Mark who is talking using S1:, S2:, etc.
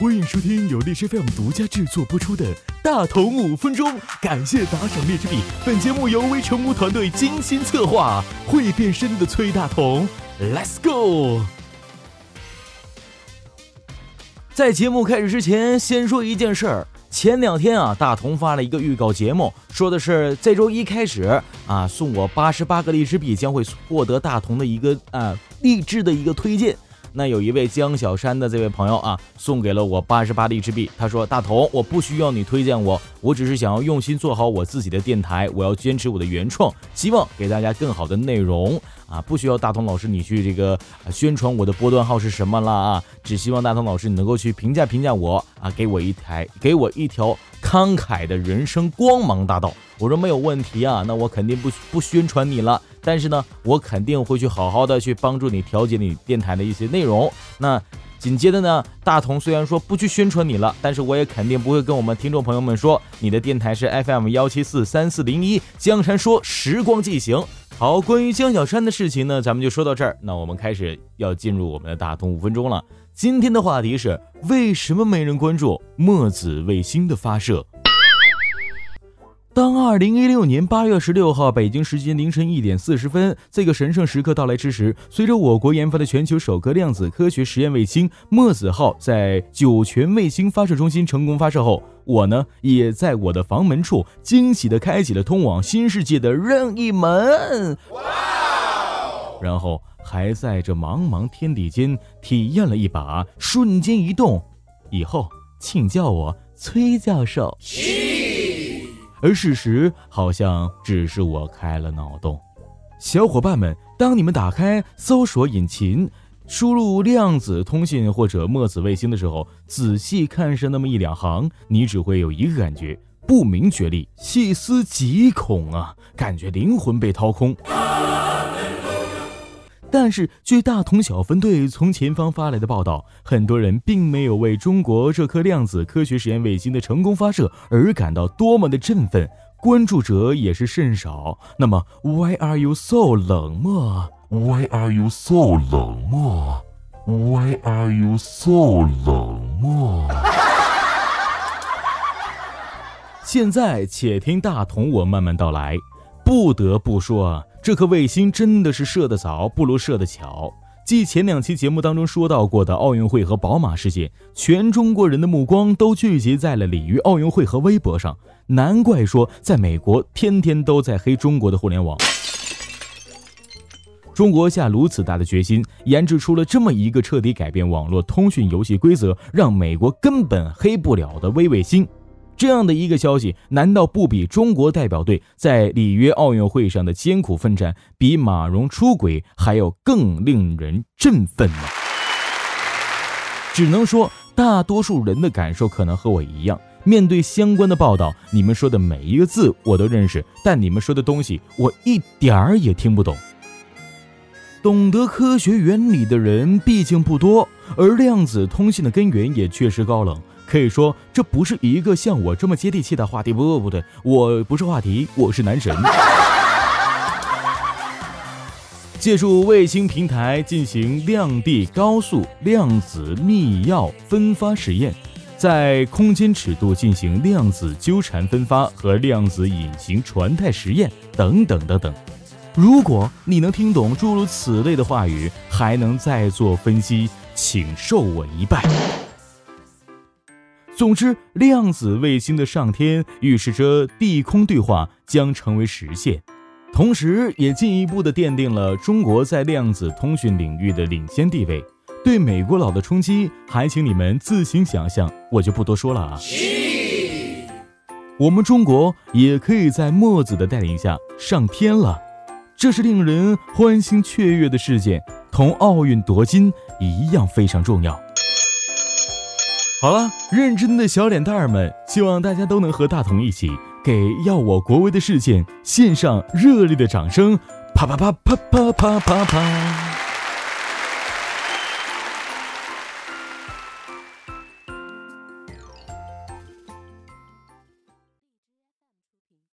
S1: 欢迎收听由荔枝 FM 独家制作播出的《大同五分钟》，感谢打赏荔枝币。本节目由微成功团队精心策划，会变身的崔大同，Let's go！在节目开始之前，先说一件事儿。前两天啊，大同发了一个预告节目，说的是这周一开始啊，送我八十八个荔枝币，将会获得大同的一个啊励志的一个推荐。那有一位江小山的这位朋友啊，送给了我八十八荔枝币。他说：“大同，我不需要你推荐我，我只是想要用心做好我自己的电台，我要坚持我的原创，希望给大家更好的内容啊，不需要大同老师你去这个宣传我的波段号是什么了啊，只希望大同老师你能够去评价评价我啊，给我一台，给我一条慷慨的人生光芒大道。”我说没有问题啊，那我肯定不不宣传你了。但是呢，我肯定会去好好的去帮助你调节你电台的一些内容。那紧接着呢，大同虽然说不去宣传你了，但是我也肯定不会跟我们听众朋友们说你的电台是 FM 幺七四三四零一江山说时光进行。好，关于江小山的事情呢，咱们就说到这儿。那我们开始要进入我们的大通五分钟了。今天的话题是为什么没人关注墨子卫星的发射？当二零一六年八月十六号北京时间凌晨一点四十分，这个神圣时刻到来之时，随着我国研发的全球首颗量子科学实验卫星墨子号在酒泉卫星发射中心成功发射后，我呢也在我的房门处惊喜地开启了通往新世界的任意门。哇！然后还在这茫茫天地间体验了一把瞬间移动。以后请叫我崔教授。而事实好像只是我开了脑洞。小伙伴们，当你们打开搜索引擎，输入量子通信或者墨子卫星的时候，仔细看上那么一两行，你只会有一个感觉：不明觉厉，细思极恐啊！感觉灵魂被掏空。但是，据大同小分队从前方发来的报道，很多人并没有为中国这颗量子科学实验卫星的成功发射而感到多么的振奋，关注者也是甚少。那么，Why are you so 冷漠
S2: ？Why are you so 冷漠？Why are you so 冷漠？
S1: 现在，且听大同我慢慢道来。不得不说啊。这颗卫星真的是射得早，不如射得巧。继前两期节目当中说到过的奥运会和宝马事件，全中国人的目光都聚集在了鲤鱼奥运会和微博上。难怪说，在美国天天都在黑中国的互联网。中国下如此大的决心，研制出了这么一个彻底改变网络通讯游戏规则，让美国根本黑不了的微卫星。这样的一个消息，难道不比中国代表队在里约奥运会上的艰苦奋战，比马蓉出轨还要更令人振奋吗？只能说，大多数人的感受可能和我一样。面对相关的报道，你们说的每一个字我都认识，但你们说的东西我一点儿也听不懂。懂得科学原理的人毕竟不多，而量子通信的根源也确实高冷。可以说，这不是一个像我这么接地气的话题。不不不对，我不是话题，我是男神。借助卫星平台进行量地高速量子密钥分发实验，在空间尺度进行量子纠缠分发和量子隐形传态实验等等等等。如果你能听懂诸如此类的话语，还能再做分析，请受我一拜。总之，量子卫星的上天预示着地空对话将成为实现，同时也进一步的奠定了中国在量子通讯领域的领先地位。对美国佬的冲击，还请你们自行想象，我就不多说了啊。我们中国也可以在墨子的带领下上天了，这是令人欢欣雀跃的事件，同奥运夺金一样非常重要。好了，认真的小脸蛋儿们，希望大家都能和大同一起，给要我国威的事件献上热烈的掌声！啪啪啪啪啪啪啪啪。